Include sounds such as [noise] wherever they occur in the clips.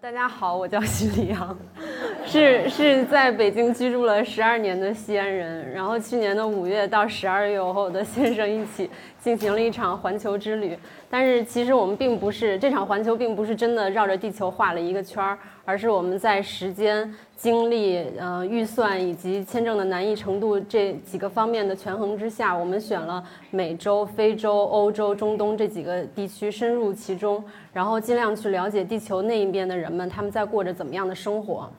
大家好，我叫 [laughs] 徐立阳，是是在北京居住了十二年的西安人。然后去年的五月到十二月，我和我的先生一起进行了一场环球之旅。但是其实我们并不是这场环球，并不是真的绕着地球画了一个圈儿，而是我们在时间、精力、呃预算以及签证的难易程度这几个方面的权衡之下，我们选了美洲、非洲、欧洲、中东这几个地区，深入其中，然后尽量去了解地球那一边的人们他们在过着怎么样的生活。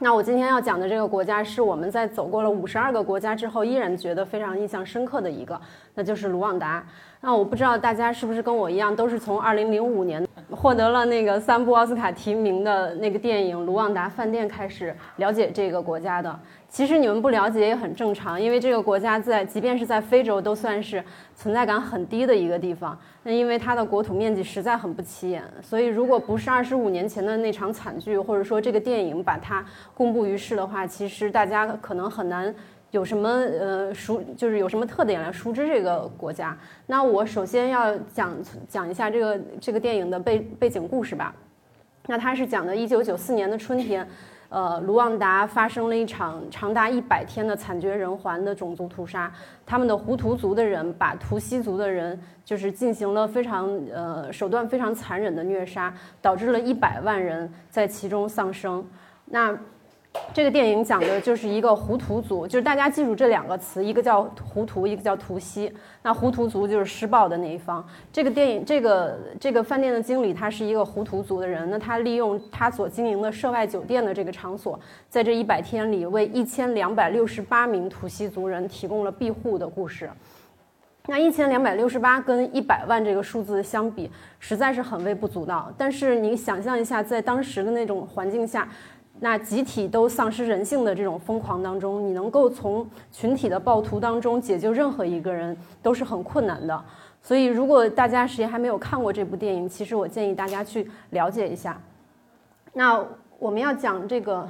那我今天要讲的这个国家，是我们在走过了五十二个国家之后，依然觉得非常印象深刻的一个，那就是卢旺达。那我不知道大家是不是跟我一样，都是从二零零五年获得了那个三部奥斯卡提名的那个电影《卢旺达饭店》开始了解这个国家的。其实你们不了解也很正常，因为这个国家在即便是在非洲都算是存在感很低的一个地方。那因为它的国土面积实在很不起眼，所以如果不是二十五年前的那场惨剧，或者说这个电影把它公布于世的话，其实大家可能很难。有什么呃熟就是有什么特点来熟知这个国家？那我首先要讲讲一下这个这个电影的背背景故事吧。那它是讲的1994年的春天，呃，卢旺达发生了一场长达一百天的惨绝人寰的种族屠杀。他们的胡图族的人把图西族的人就是进行了非常呃手段非常残忍的虐杀，导致了一百万人在其中丧生。那这个电影讲的就是一个胡图族，就是大家记住这两个词，一个叫胡图，一个叫图西。那胡图族就是施暴的那一方。这个电影，这个这个饭店的经理他是一个胡图族的人，那他利用他所经营的涉外酒店的这个场所，在这一百天里为一千两百六十八名图西族人提供了庇护的故事。那一千两百六十八跟一百万这个数字相比，实在是很微不足道。但是你想象一下，在当时的那种环境下。那集体都丧失人性的这种疯狂当中，你能够从群体的暴徒当中解救任何一个人都是很困难的。所以，如果大家谁还没有看过这部电影，其实我建议大家去了解一下。那我们要讲这个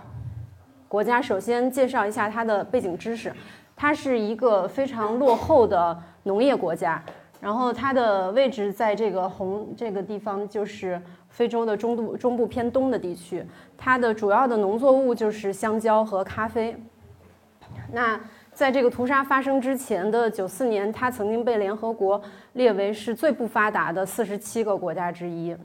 国家，首先介绍一下它的背景知识。它是一个非常落后的农业国家，然后它的位置在这个红这个地方，就是非洲的中部中部偏东的地区。它的主要的农作物就是香蕉和咖啡。那在这个屠杀发生之前的九四年，它曾经被联合国列为是最不发达的四十七个国家之一。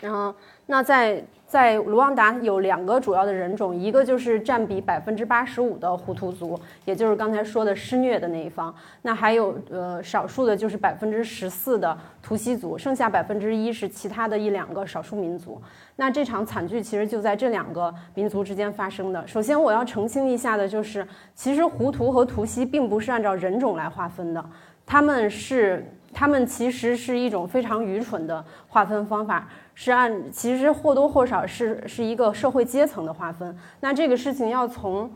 然后，那在。在卢旺达有两个主要的人种，一个就是占比百分之八十五的胡图族，也就是刚才说的施虐的那一方。那还有呃少数的就是百分之十四的图西族，剩下百分之一是其他的一两个少数民族。那这场惨剧其实就在这两个民族之间发生的。首先我要澄清一下的就是，其实胡图和图西并不是按照人种来划分的，他们是他们其实是一种非常愚蠢的划分方法。是按其实或多或少是是一个社会阶层的划分。那这个事情要从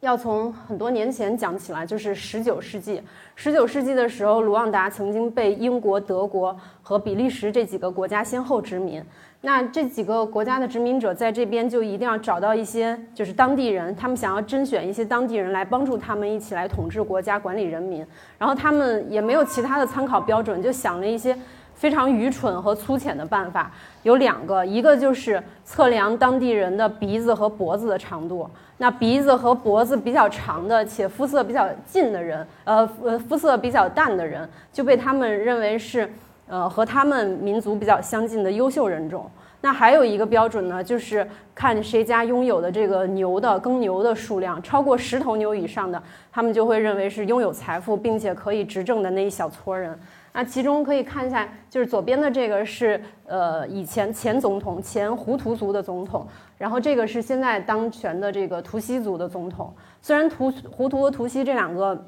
要从很多年前讲起来，就是十九世纪。十九世纪的时候，卢旺达曾经被英国、德国和比利时这几个国家先后殖民。那这几个国家的殖民者在这边就一定要找到一些就是当地人，他们想要甄选一些当地人来帮助他们一起来统治国家、管理人民。然后他们也没有其他的参考标准，就想了一些。非常愚蠢和粗浅的办法有两个，一个就是测量当地人的鼻子和脖子的长度。那鼻子和脖子比较长的且肤色比较近的人，呃呃肤色比较淡的人，就被他们认为是呃和他们民族比较相近的优秀人种。那还有一个标准呢，就是看谁家拥有的这个牛的耕牛的数量超过十头牛以上的，他们就会认为是拥有财富并且可以执政的那一小撮人。那其中可以看一下，就是左边的这个是呃以前前总统前胡图族的总统，然后这个是现在当权的这个图西族的总统。虽然图胡图和图西这两个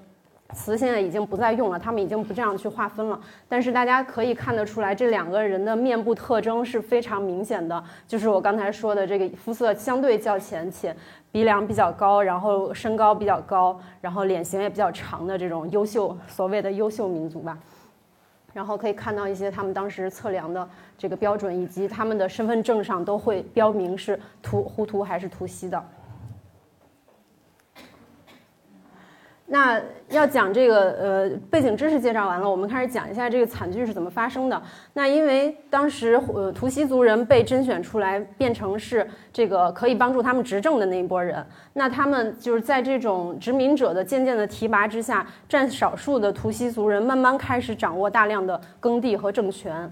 词现在已经不再用了，他们已经不这样去划分了，但是大家可以看得出来，这两个人的面部特征是非常明显的，就是我刚才说的这个肤色相对较浅且鼻梁比较高，然后身高比较高，然后脸型也比较长的这种优秀所谓的优秀民族吧。然后可以看到一些他们当时测量的这个标准，以及他们的身份证上都会标明是图胡图还是图西的。那要讲这个呃背景知识介绍完了，我们开始讲一下这个惨剧是怎么发生的。那因为当时呃图西族人被甄选出来，变成是这个可以帮助他们执政的那一波人，那他们就是在这种殖民者的渐渐的提拔之下，占少数的图西族人慢慢开始掌握大量的耕地和政权。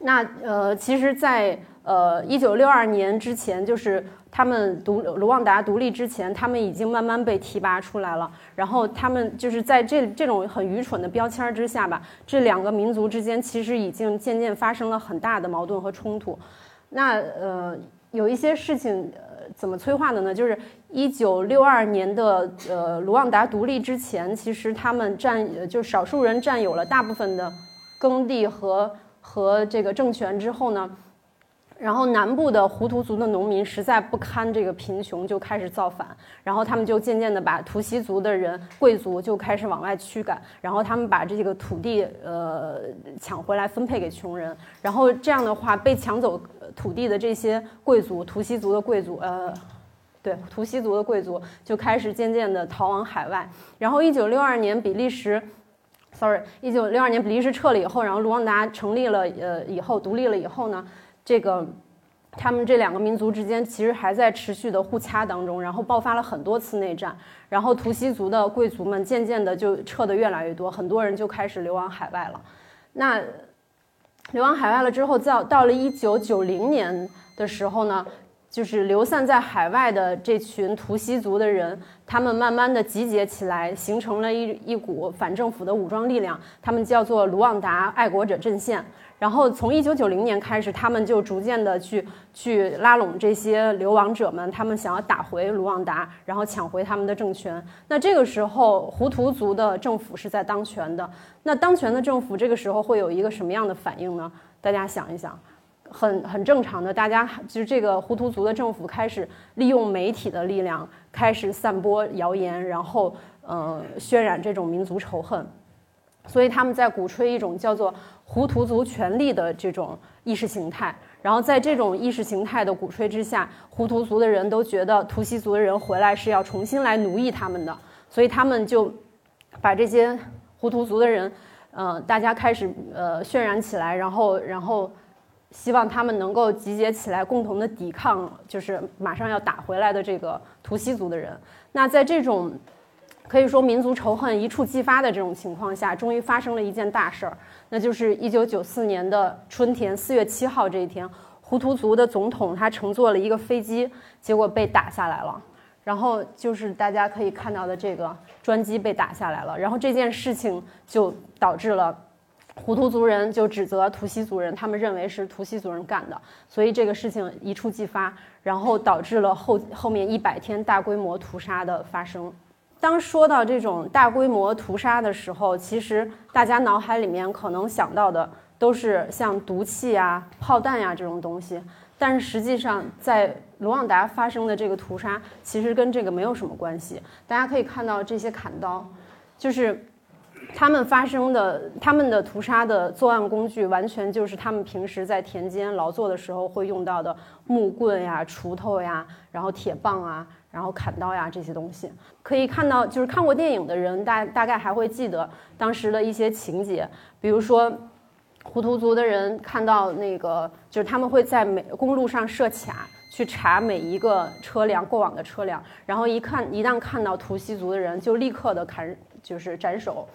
那呃，其实，在呃一九六二年之前，就是他们独卢旺达独立之前，他们已经慢慢被提拔出来了。然后他们就是在这这种很愚蠢的标签之下吧，这两个民族之间其实已经渐渐发生了很大的矛盾和冲突。那呃，有一些事情呃怎么催化的呢？就是一九六二年的呃卢旺达独立之前，其实他们占就少数人占有了大部分的耕地和。和这个政权之后呢，然后南部的胡图族的农民实在不堪这个贫穷，就开始造反，然后他们就渐渐的把图西族的人贵族就开始往外驱赶，然后他们把这个土地呃抢回来分配给穷人，然后这样的话被抢走土地的这些贵族图西族的贵族呃，对图西族的贵族就开始渐渐的逃往海外，然后一九六二年比利时。Sorry，一九六二年比利时撤了以后，然后卢旺达成立了，呃，以后独立了以后呢，这个他们这两个民族之间其实还在持续的互掐当中，然后爆发了很多次内战，然后图西族的贵族们渐渐的就撤的越来越多，很多人就开始流亡海外了。那流亡海外了之后，到到了一九九零年的时候呢？就是流散在海外的这群图西族的人，他们慢慢的集结起来，形成了一一股反政府的武装力量，他们叫做卢旺达爱国者阵线。然后从一九九零年开始，他们就逐渐的去去拉拢这些流亡者们，他们想要打回卢旺达，然后抢回他们的政权。那这个时候，胡图族的政府是在当权的。那当权的政府这个时候会有一个什么样的反应呢？大家想一想。很很正常的，大家就是这个胡图族的政府开始利用媒体的力量，开始散播谣言，然后呃渲染这种民族仇恨，所以他们在鼓吹一种叫做胡图族权利的这种意识形态。然后在这种意识形态的鼓吹之下，胡图族的人都觉得图西族的人回来是要重新来奴役他们的，所以他们就把这些胡图族的人，呃，大家开始呃渲染起来，然后然后。希望他们能够集结起来，共同的抵抗，就是马上要打回来的这个图西族的人。那在这种可以说民族仇恨一触即发的这种情况下，终于发生了一件大事儿，那就是一九九四年的春天四月七号这一天，胡图族的总统他乘坐了一个飞机，结果被打下来了。然后就是大家可以看到的这个专机被打下来了。然后这件事情就导致了。胡图族人就指责图西族人，他们认为是图西族人干的，所以这个事情一触即发，然后导致了后后面一百天大规模屠杀的发生。当说到这种大规模屠杀的时候，其实大家脑海里面可能想到的都是像毒气啊、炮弹呀这种东西，但是实际上在卢旺达发生的这个屠杀，其实跟这个没有什么关系。大家可以看到这些砍刀，就是。他们发生的、他们的屠杀的作案工具，完全就是他们平时在田间劳作的时候会用到的木棍呀、锄头呀，然后铁棒啊，然后砍刀呀这些东西。可以看到，就是看过电影的人大大概还会记得当时的一些情节，比如说，胡图族的人看到那个，就是他们会在每公路上设卡，去查每一个车辆过往的车辆，然后一看，一旦看到图西族的人，就立刻的砍，就是斩首。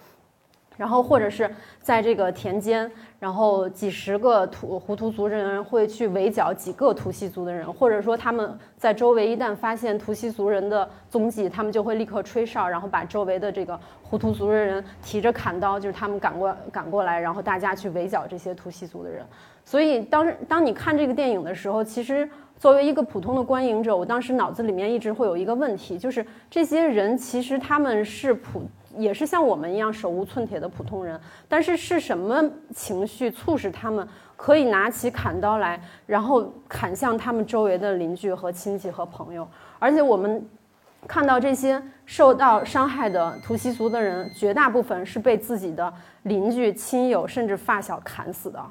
然后或者是在这个田间，然后几十个土胡图族人会去围剿几个图西族的人，或者说他们在周围一旦发现图西族人的踪迹，他们就会立刻吹哨，然后把周围的这个胡图族的人提着砍刀，就是他们赶过赶过来，然后大家去围剿这些图西族的人。所以当当你看这个电影的时候，其实作为一个普通的观影者，我当时脑子里面一直会有一个问题，就是这些人其实他们是普。也是像我们一样手无寸铁的普通人，但是是什么情绪促使他们可以拿起砍刀来，然后砍向他们周围的邻居和亲戚和朋友？而且我们看到这些受到伤害的图西族的人，绝大部分是被自己的邻居、亲友甚至发小砍死的。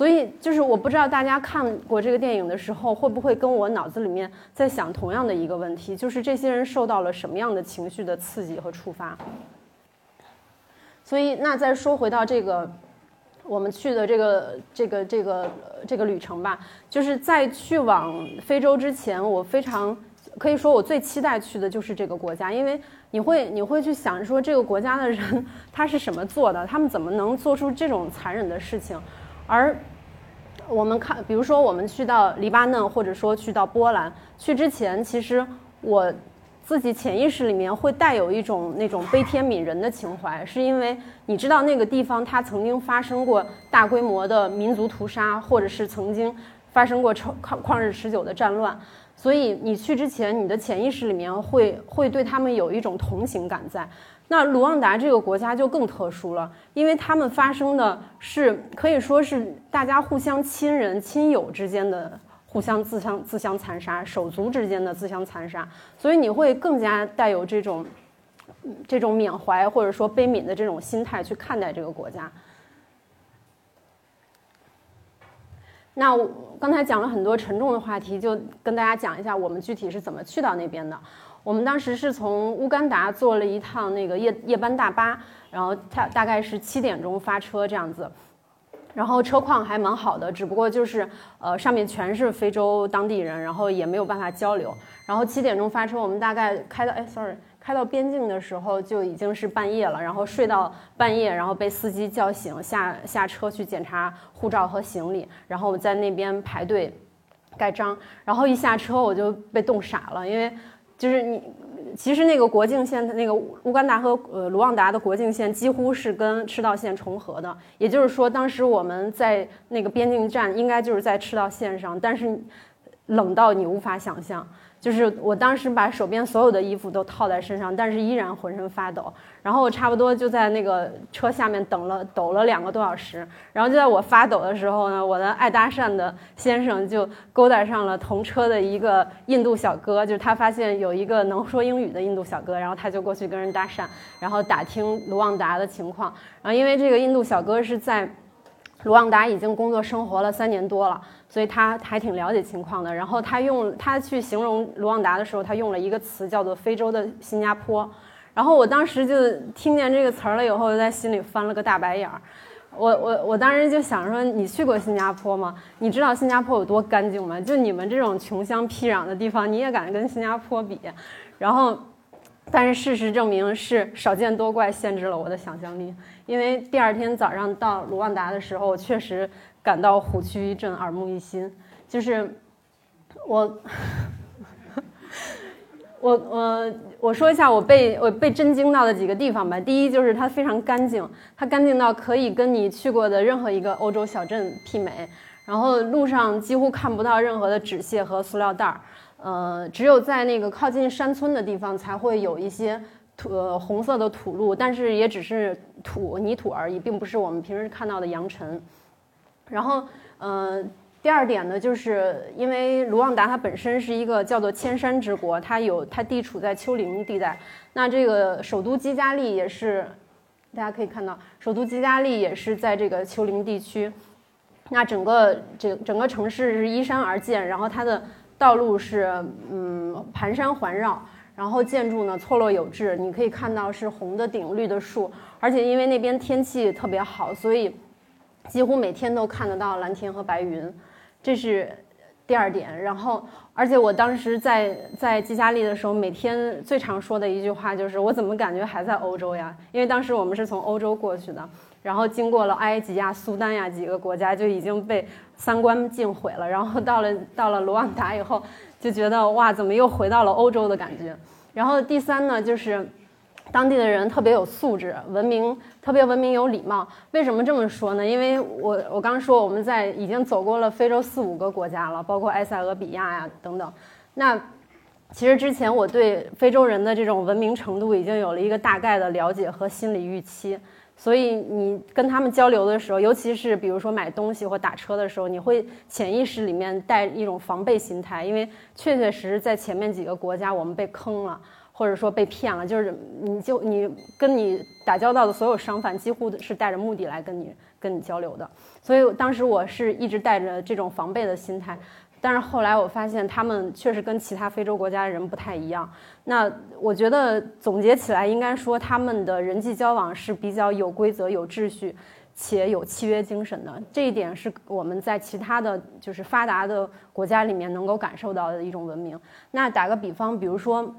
所以就是我不知道大家看过这个电影的时候，会不会跟我脑子里面在想同样的一个问题，就是这些人受到了什么样的情绪的刺激和触发。所以，那再说回到这个我们去的这个这个这个这个旅程吧，就是在去往非洲之前，我非常可以说我最期待去的就是这个国家，因为你会你会去想说这个国家的人 [laughs] 他是什么做的，他们怎么能做出这种残忍的事情，而我们看，比如说我们去到黎巴嫩，或者说去到波兰，去之前，其实我。自己潜意识里面会带有一种那种悲天悯人的情怀，是因为你知道那个地方它曾经发生过大规模的民族屠杀，或者是曾经发生过超旷旷日持久的战乱，所以你去之前，你的潜意识里面会会对他们有一种同情感在。那卢旺达这个国家就更特殊了，因为他们发生的是可以说是大家互相亲人亲友之间的。互相自相自相残杀，手足之间的自相残杀，所以你会更加带有这种这种缅怀或者说悲悯的这种心态去看待这个国家。那我刚才讲了很多沉重的话题，就跟大家讲一下我们具体是怎么去到那边的。我们当时是从乌干达坐了一趟那个夜夜班大巴，然后它大概是七点钟发车这样子。然后车况还蛮好的，只不过就是呃上面全是非洲当地人，然后也没有办法交流。然后七点钟发车，我们大概开到哎，sorry，开到边境的时候就已经是半夜了。然后睡到半夜，然后被司机叫醒，下下车去检查护照和行李，然后在那边排队盖章。然后一下车我就被冻傻了，因为就是你。其实那个国境线，那个乌干达和呃卢旺达的国境线几乎是跟赤道线重合的，也就是说，当时我们在那个边境站应该就是在赤道线上，但是冷到你无法想象。就是我当时把手边所有的衣服都套在身上，但是依然浑身发抖。然后我差不多就在那个车下面等了抖了两个多小时。然后就在我发抖的时候呢，我的爱搭讪的先生就勾搭上了同车的一个印度小哥，就是他发现有一个能说英语的印度小哥，然后他就过去跟人搭讪，然后打听卢旺达的情况。然后因为这个印度小哥是在卢旺达已经工作生活了三年多了。所以他还挺了解情况的。然后他用他去形容卢旺达的时候，他用了一个词叫做“非洲的新加坡”。然后我当时就听见这个词儿了以后，在心里翻了个大白眼儿。我我我当时就想说：“你去过新加坡吗？你知道新加坡有多干净吗？就你们这种穷乡僻壤的地方，你也敢跟新加坡比？”然后，但是事实证明是少见多怪，限制了我的想象力。因为第二天早上到卢旺达的时候，我确实。感到虎躯一震，耳目一新。就是我，我我我说一下我被我被震惊到的几个地方吧。第一就是它非常干净，它干净到可以跟你去过的任何一个欧洲小镇媲美。然后路上几乎看不到任何的纸屑和塑料袋儿，呃，只有在那个靠近山村的地方才会有一些土红色的土路，但是也只是土泥土而已，并不是我们平时看到的扬尘。然后，呃，第二点呢，就是因为卢旺达它本身是一个叫做千山之国，它有它地处在丘陵地带。那这个首都基加利也是，大家可以看到，首都基加利也是在这个丘陵地区。那整个整整个城市是依山而建，然后它的道路是嗯盘山环绕，然后建筑呢错落有致，你可以看到是红的顶、绿的树，而且因为那边天气特别好，所以。几乎每天都看得到蓝天和白云，这是第二点。然后，而且我当时在在基加利的时候，每天最常说的一句话就是：“我怎么感觉还在欧洲呀？”因为当时我们是从欧洲过去的，然后经过了埃及呀、苏丹呀几个国家，就已经被三观尽毁了。然后到了到了卢旺达以后，就觉得哇，怎么又回到了欧洲的感觉？然后第三呢，就是。当地的人特别有素质，文明特别文明有礼貌。为什么这么说呢？因为我我刚说我们在已经走过了非洲四五个国家了，包括埃塞俄比亚呀等等。那其实之前我对非洲人的这种文明程度已经有了一个大概的了解和心理预期，所以你跟他们交流的时候，尤其是比如说买东西或打车的时候，你会潜意识里面带一种防备心态，因为确确实实在前面几个国家我们被坑了。或者说被骗了，就是你就你跟你打交道的所有商贩几乎是带着目的来跟你跟你交流的。所以当时我是一直带着这种防备的心态。但是后来我发现，他们确实跟其他非洲国家的人不太一样。那我觉得总结起来，应该说他们的人际交往是比较有规则、有秩序，且有契约精神的。这一点是我们在其他的就是发达的国家里面能够感受到的一种文明。那打个比方，比如说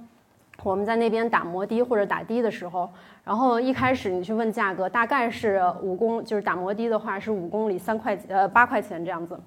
我们在那边打摩的或者打的的时候，然后一开始你去问价格，大概是五公，就是打摩的的话是五公里三块呃八块钱这样子。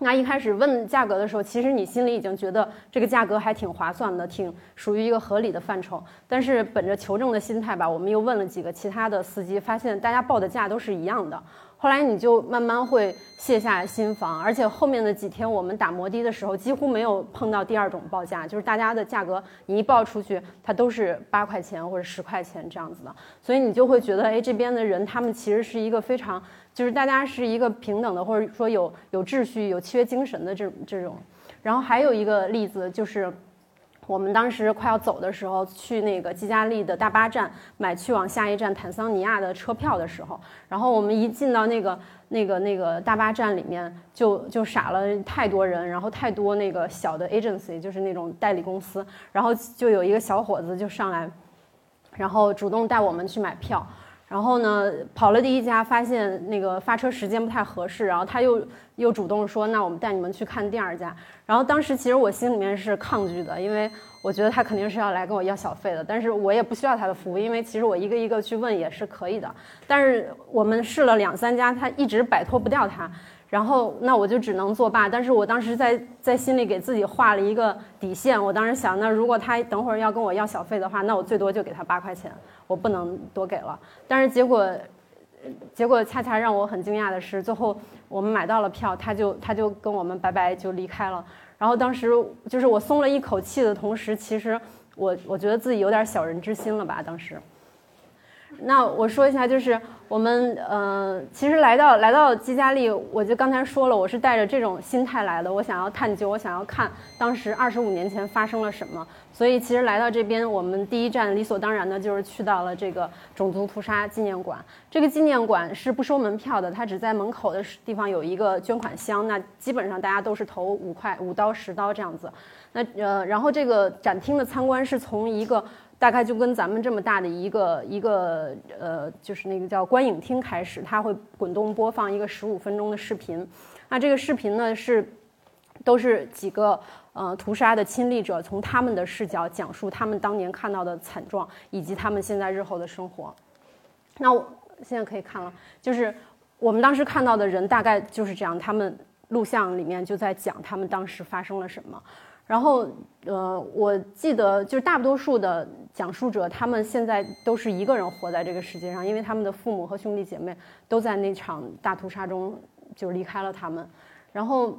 那一开始问价格的时候，其实你心里已经觉得这个价格还挺划算的，挺属于一个合理的范畴。但是本着求证的心态吧，我们又问了几个其他的司机，发现大家报的价都是一样的。后来你就慢慢会卸下心防，而且后面的几天我们打摩的的时候，几乎没有碰到第二种报价，就是大家的价格你一报出去，它都是八块钱或者十块钱这样子的。所以你就会觉得，哎，这边的人他们其实是一个非常，就是大家是一个平等的，或者说有有秩序、有契约精神的这这种。然后还有一个例子就是。我们当时快要走的时候，去那个基加利的大巴站买去往下一站坦桑尼亚的车票的时候，然后我们一进到那个那个那个大巴站里面，就就傻了，太多人，然后太多那个小的 agency，就是那种代理公司，然后就有一个小伙子就上来，然后主动带我们去买票。然后呢，跑了第一家，发现那个发车时间不太合适，然后他又又主动说，那我们带你们去看第二家。然后当时其实我心里面是抗拒的，因为我觉得他肯定是要来跟我要小费的，但是我也不需要他的服务，因为其实我一个一个去问也是可以的。但是我们试了两三家，他一直摆脱不掉他。然后，那我就只能作罢。但是我当时在在心里给自己画了一个底线。我当时想，那如果他等会儿要跟我要小费的话，那我最多就给他八块钱，我不能多给了。但是结果，结果恰恰让我很惊讶的是，最后我们买到了票，他就他就跟我们拜拜就离开了。然后当时就是我松了一口气的同时，其实我我觉得自己有点小人之心了吧，当时。那我说一下，就是我们呃，其实来到来到基加利，我就刚才说了，我是带着这种心态来的，我想要探究，我想要看当时二十五年前发生了什么。所以其实来到这边，我们第一站理所当然的就是去到了这个种族屠杀纪念馆。这个纪念馆是不收门票的，它只在门口的地方有一个捐款箱，那基本上大家都是投五块、五刀、十刀这样子。那呃，然后这个展厅的参观是从一个。大概就跟咱们这么大的一个一个呃，就是那个叫观影厅开始，它会滚动播放一个十五分钟的视频。那这个视频呢是都是几个呃屠杀的亲历者从他们的视角讲述他们当年看到的惨状以及他们现在日后的生活。那我现在可以看了，就是我们当时看到的人大概就是这样，他们录像里面就在讲他们当时发生了什么。然后，呃，我记得就是大多数的讲述者，他们现在都是一个人活在这个世界上，因为他们的父母和兄弟姐妹都在那场大屠杀中就离开了他们。然后，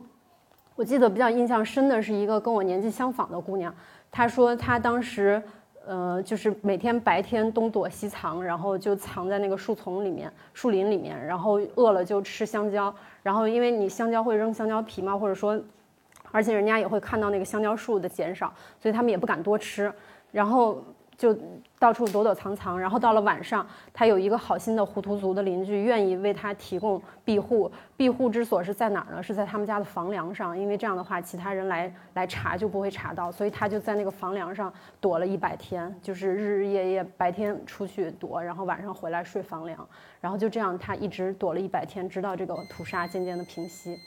我记得比较印象深的是一个跟我年纪相仿的姑娘，她说她当时，呃，就是每天白天东躲西藏，然后就藏在那个树丛里面、树林里面，然后饿了就吃香蕉，然后因为你香蕉会扔香蕉皮嘛，或者说。而且人家也会看到那个香蕉树的减少，所以他们也不敢多吃，然后就到处躲躲藏藏。然后到了晚上，他有一个好心的胡图族的邻居愿意为他提供庇护。庇护之所是在哪儿呢？是在他们家的房梁上，因为这样的话，其他人来来查就不会查到。所以他就在那个房梁上躲了一百天，就是日日夜夜，白天出去躲，然后晚上回来睡房梁，然后就这样他一直躲了一百天，直到这个屠杀渐渐的平息。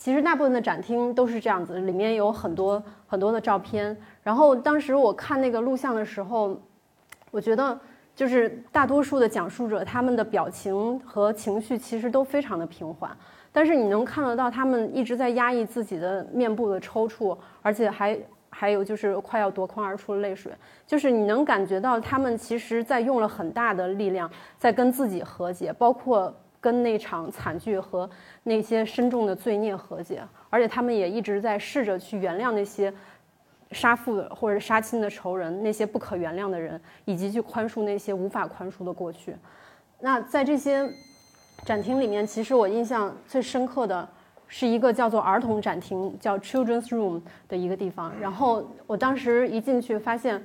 其实大部分的展厅都是这样子，里面有很多很多的照片。然后当时我看那个录像的时候，我觉得就是大多数的讲述者他们的表情和情绪其实都非常的平缓，但是你能看得到他们一直在压抑自己的面部的抽搐，而且还还有就是快要夺眶而出的泪水，就是你能感觉到他们其实在用了很大的力量在跟自己和解，包括。跟那场惨剧和那些深重的罪孽和解，而且他们也一直在试着去原谅那些杀父或者杀亲的仇人，那些不可原谅的人，以及去宽恕那些无法宽恕的过去。那在这些展厅里面，其实我印象最深刻的是一个叫做儿童展厅，叫 Children's Room 的一个地方。然后我当时一进去，发现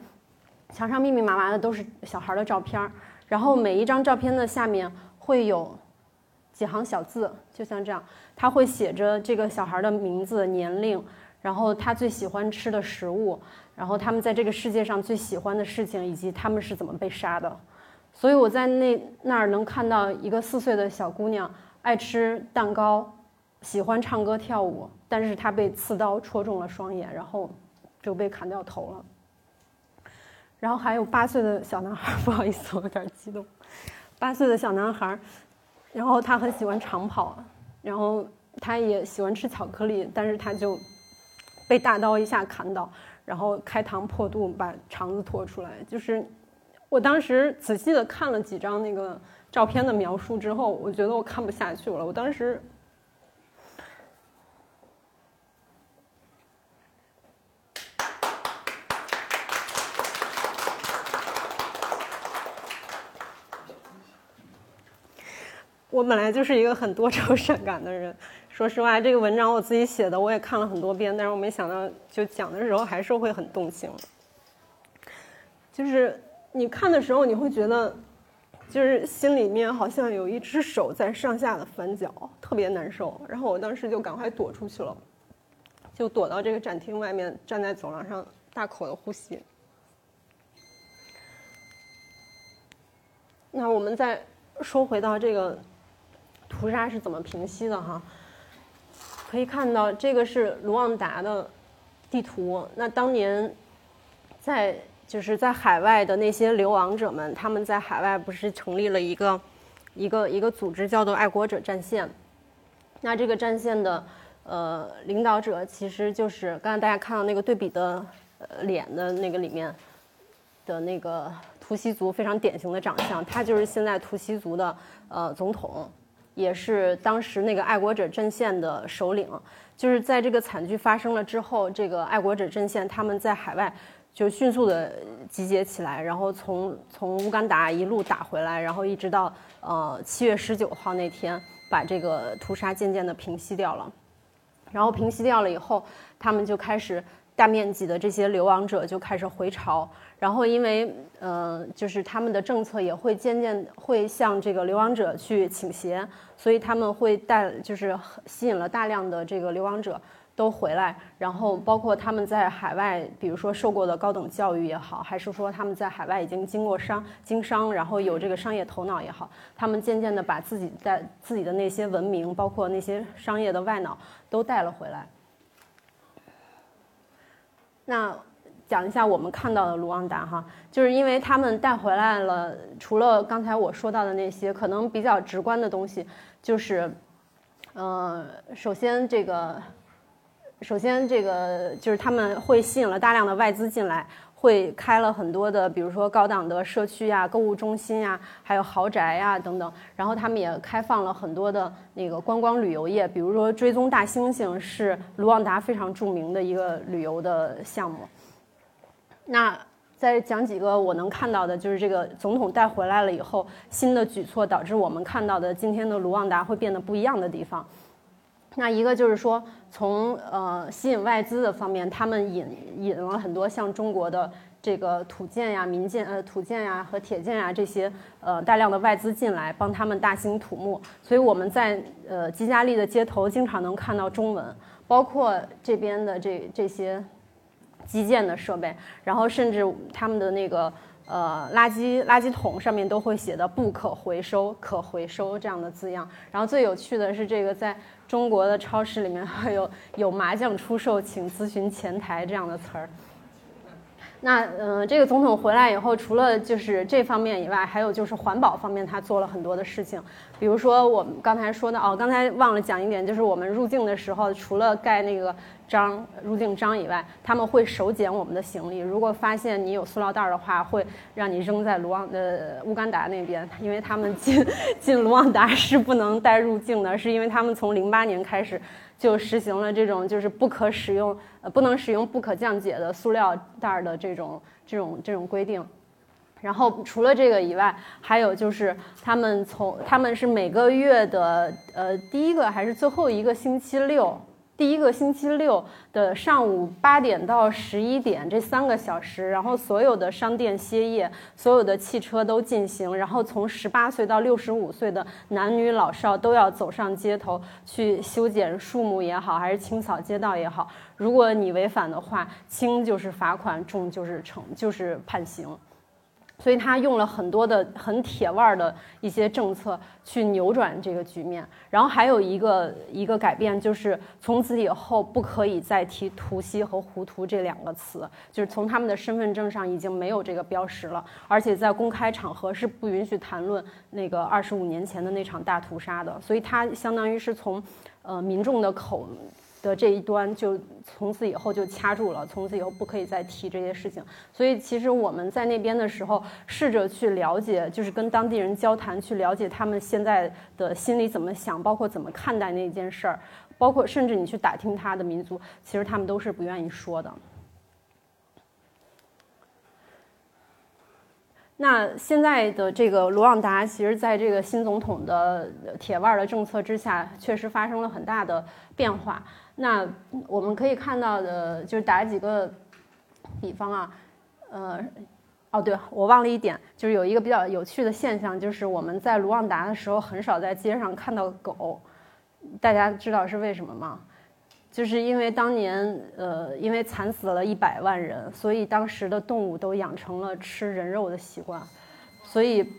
墙上密密麻麻的都是小孩的照片，然后每一张照片的下面会有。几行小字，就像这样，他会写着这个小孩的名字、年龄，然后他最喜欢吃的食物，然后他们在这个世界上最喜欢的事情，以及他们是怎么被杀的。所以我在那那儿能看到一个四岁的小姑娘，爱吃蛋糕，喜欢唱歌跳舞，但是她被刺刀戳中了双眼，然后就被砍掉头了。然后还有八岁的小男孩，[laughs] 不好意思，我有点激动。八岁的小男孩，然后他很喜欢长跑，然后他也喜欢吃巧克力，但是他就被大刀一下砍倒，然后开膛破肚把肠子拖出来。就是我当时仔细的看了几张那个照片的描述之后，我觉得我看不下去了。我当时。我本来就是一个很多愁善感的人，说实话，这个文章我自己写的，我也看了很多遍，但是我没想到，就讲的时候还是会很动情。就是你看的时候，你会觉得，就是心里面好像有一只手在上下的翻搅，特别难受。然后我当时就赶快躲出去了，就躲到这个展厅外面，站在走廊上大口的呼吸。那我们再说回到这个。屠杀是怎么平息的？哈，可以看到这个是卢旺达的地图。那当年在就是在海外的那些流亡者们，他们在海外不是成立了一个一个一个组织，叫做爱国者战线。那这个战线的呃领导者，其实就是刚才大家看到那个对比的呃脸的那个里面的那个图西族非常典型的长相，他就是现在图西族的呃总统。也是当时那个爱国者阵线的首领，就是在这个惨剧发生了之后，这个爱国者阵线他们在海外就迅速的集结起来，然后从从乌干达一路打回来，然后一直到呃七月十九号那天，把这个屠杀渐渐的平息掉了。然后平息掉了以后，他们就开始大面积的这些流亡者就开始回潮。然后，因为呃，就是他们的政策也会渐渐会向这个流亡者去倾斜，所以他们会带，就是吸引了大量的这个流亡者都回来。然后，包括他们在海外，比如说受过的高等教育也好，还是说他们在海外已经经过商经商，然后有这个商业头脑也好，他们渐渐的把自己在自己的那些文明，包括那些商业的外脑都带了回来。那。讲一下我们看到的卢旺达哈，就是因为他们带回来了，除了刚才我说到的那些可能比较直观的东西，就是，呃，首先这个，首先这个就是他们会吸引了大量的外资进来，会开了很多的，比如说高档的社区呀、购物中心呀，还有豪宅呀等等。然后他们也开放了很多的那个观光旅游业，比如说追踪大猩猩是卢旺达非常著名的一个旅游的项目。那再讲几个我能看到的，就是这个总统带回来了以后，新的举措导致我们看到的今天的卢旺达会变得不一样的地方。那一个就是说，从呃吸引外资的方面，他们引引了很多像中国的这个土建呀、民建呃土建呀和铁建呀这些呃大量的外资进来，帮他们大兴土木。所以我们在呃基加利的街头经常能看到中文，包括这边的这这些。基建的设备，然后甚至他们的那个呃垃圾垃圾桶上面都会写的“不可回收”“可回收”这样的字样。然后最有趣的是，这个在中国的超市里面还有“有麻将出售，请咨询前台”这样的词儿。那嗯，这个总统回来以后，除了就是这方面以外，还有就是环保方面，他做了很多的事情。比如说我们刚才说的哦，刚才忘了讲一点，就是我们入境的时候，除了盖那个章入境章以外，他们会手检我们的行李。如果发现你有塑料袋的话，会让你扔在卢旺呃乌干达那边，因为他们 [laughs] 进进卢旺达是不能带入境的，是因为他们从零八年开始。就实行了这种就是不可使用呃不能使用不可降解的塑料袋的这种这种这种规定，然后除了这个以外，还有就是他们从他们是每个月的呃第一个还是最后一个星期六，第一个星期六的上午八点到十一点这三个小时，然后所有的商店歇业，所有的汽车都进行，然后从十八岁到六十五岁的男女老少都要走上街头去修剪树木也好，还是清扫街道也好。如果你违反的话，轻就是罚款，重就是惩，就是判刑。所以他用了很多的很铁腕儿的一些政策去扭转这个局面，然后还有一个一个改变就是从此以后不可以再提图西和胡图这两个词，就是从他们的身份证上已经没有这个标识了，而且在公开场合是不允许谈论那个二十五年前的那场大屠杀的，所以他相当于是从呃民众的口。的这一端就从此以后就掐住了，从此以后不可以再提这些事情。所以其实我们在那边的时候，试着去了解，就是跟当地人交谈，去了解他们现在的心里怎么想，包括怎么看待那件事儿，包括甚至你去打听他的民族，其实他们都是不愿意说的。那现在的这个卢旺达，其实在这个新总统的铁腕的政策之下，确实发生了很大的变化。那我们可以看到的，就是打几个比方啊，呃，哦，对我忘了一点，就是有一个比较有趣的现象，就是我们在卢旺达的时候，很少在街上看到狗。大家知道是为什么吗？就是因为当年，呃，因为惨死了一百万人，所以当时的动物都养成了吃人肉的习惯，所以。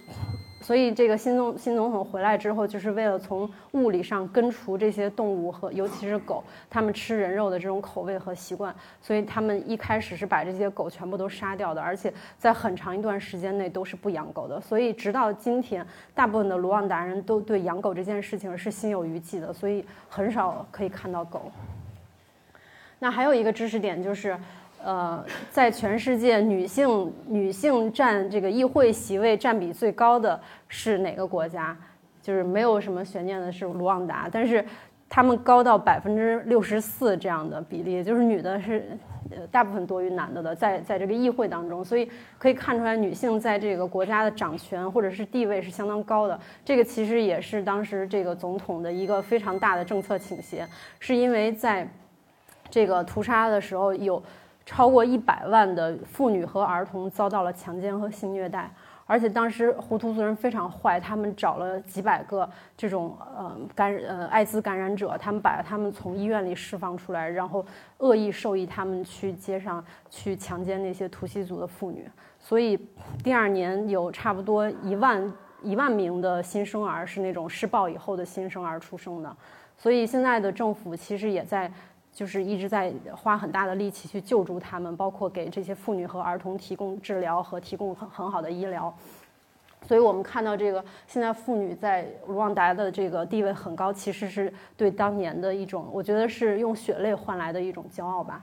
所以，这个新总新总统回来之后，就是为了从物理上根除这些动物和尤其是狗，他们吃人肉的这种口味和习惯。所以，他们一开始是把这些狗全部都杀掉的，而且在很长一段时间内都是不养狗的。所以，直到今天，大部分的卢旺达人都对养狗这件事情是心有余悸的，所以很少可以看到狗。那还有一个知识点就是。呃，在全世界，女性女性占这个议会席位占比最高的是哪个国家？就是没有什么悬念的是卢旺达，但是他们高到百分之六十四这样的比例，就是女的是呃大部分多于男的的，在在这个议会当中，所以可以看出来女性在这个国家的掌权或者是地位是相当高的。这个其实也是当时这个总统的一个非常大的政策倾斜，是因为在这个屠杀的时候有。超过一百万的妇女和儿童遭到了强奸和性虐待，而且当时胡图族人非常坏，他们找了几百个这种呃感呃艾滋感染者，他们把他们从医院里释放出来，然后恶意授意他们去街上去强奸那些图西族的妇女，所以第二年有差不多一万一万名的新生儿是那种施暴以后的新生儿出生的，所以现在的政府其实也在。就是一直在花很大的力气去救助他们，包括给这些妇女和儿童提供治疗和提供很很好的医疗。所以我们看到这个现在妇女在卢旺达的这个地位很高，其实是对当年的一种，我觉得是用血泪换来的一种骄傲吧。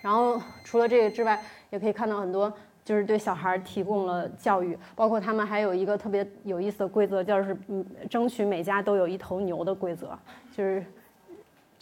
然后除了这个之外，也可以看到很多就是对小孩提供了教育，包括他们还有一个特别有意思的规则，就是嗯，争取每家都有一头牛的规则，就是。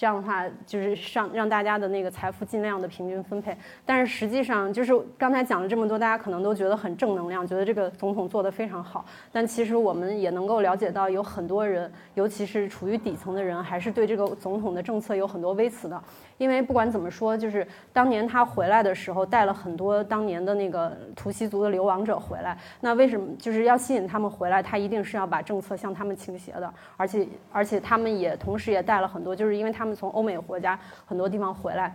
这样的话，就是让让大家的那个财富尽量的平均分配。但是实际上，就是刚才讲了这么多，大家可能都觉得很正能量，觉得这个总统做得非常好。但其实我们也能够了解到，有很多人，尤其是处于底层的人，还是对这个总统的政策有很多微词的。因为不管怎么说，就是当年他回来的时候，带了很多当年的那个图西族的流亡者回来。那为什么就是要吸引他们回来？他一定是要把政策向他们倾斜的。而且而且他们也同时也带了很多，就是因为他们们从欧美国家很多地方回来，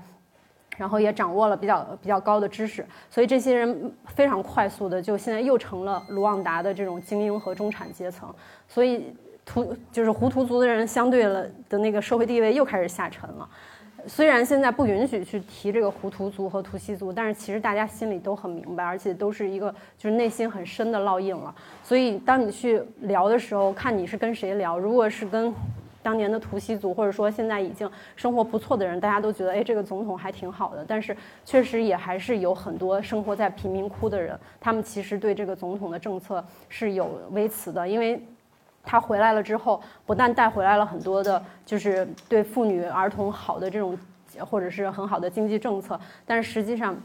然后也掌握了比较比较高的知识，所以这些人非常快速的就现在又成了卢旺达的这种精英和中产阶层。所以图就是胡图族的人相对了的那个社会地位又开始下沉了。虽然现在不允许去提这个胡图族和图西族，但是其实大家心里都很明白，而且都是一个就是内心很深的烙印了。所以当你去聊的时候，看你是跟谁聊。如果是跟当年的图西族，或者说现在已经生活不错的人，大家都觉得哎，这个总统还挺好的。但是确实也还是有很多生活在贫民窟的人，他们其实对这个总统的政策是有微词的，因为。他回来了之后，不但带回来了很多的，就是对妇女儿童好的这种，或者是很好的经济政策，但是实际上，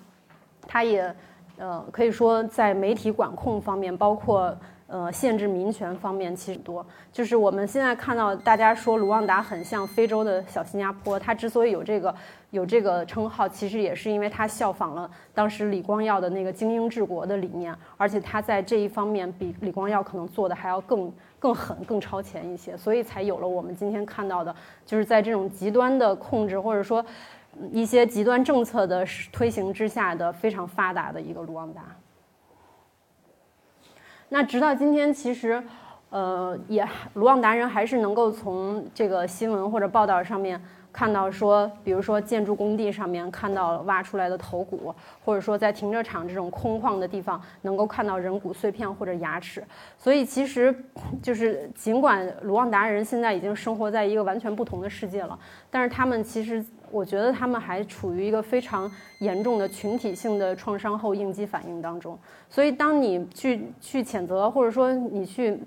他也，呃，可以说在媒体管控方面，包括呃，限制民权方面其实多，就是我们现在看到大家说卢旺达很像非洲的小新加坡，它之所以有这个有这个称号，其实也是因为它效仿了当时李光耀的那个精英治国的理念，而且它在这一方面比李光耀可能做的还要更更狠、更超前一些，所以才有了我们今天看到的，就是在这种极端的控制或者说一些极端政策的推行之下的非常发达的一个卢旺达。那直到今天，其实，呃，也卢旺达人还是能够从这个新闻或者报道上面看到说，比如说建筑工地上面看到挖出来的头骨，或者说在停车场这种空旷的地方能够看到人骨碎片或者牙齿。所以其实，就是尽管卢旺达人现在已经生活在一个完全不同的世界了，但是他们其实。我觉得他们还处于一个非常严重的群体性的创伤后应激反应当中，所以当你去去谴责或者说你去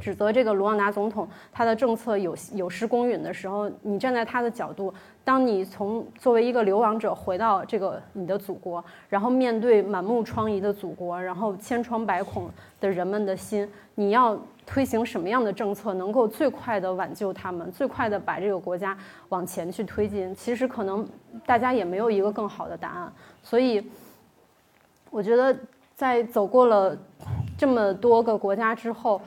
指责这个卢旺达总统他的政策有有失公允的时候，你站在他的角度，当你从作为一个流亡者回到这个你的祖国，然后面对满目疮痍的祖国，然后千疮百孔的人们的心，你要。推行什么样的政策能够最快的挽救他们，最快的把这个国家往前去推进？其实可能大家也没有一个更好的答案。所以，我觉得在走过了这么多个国家之后，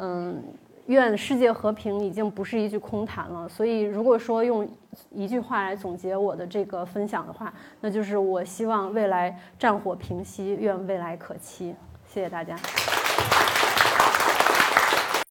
嗯，愿世界和平已经不是一句空谈了。所以，如果说用一句话来总结我的这个分享的话，那就是我希望未来战火平息，愿未来可期。谢谢大家。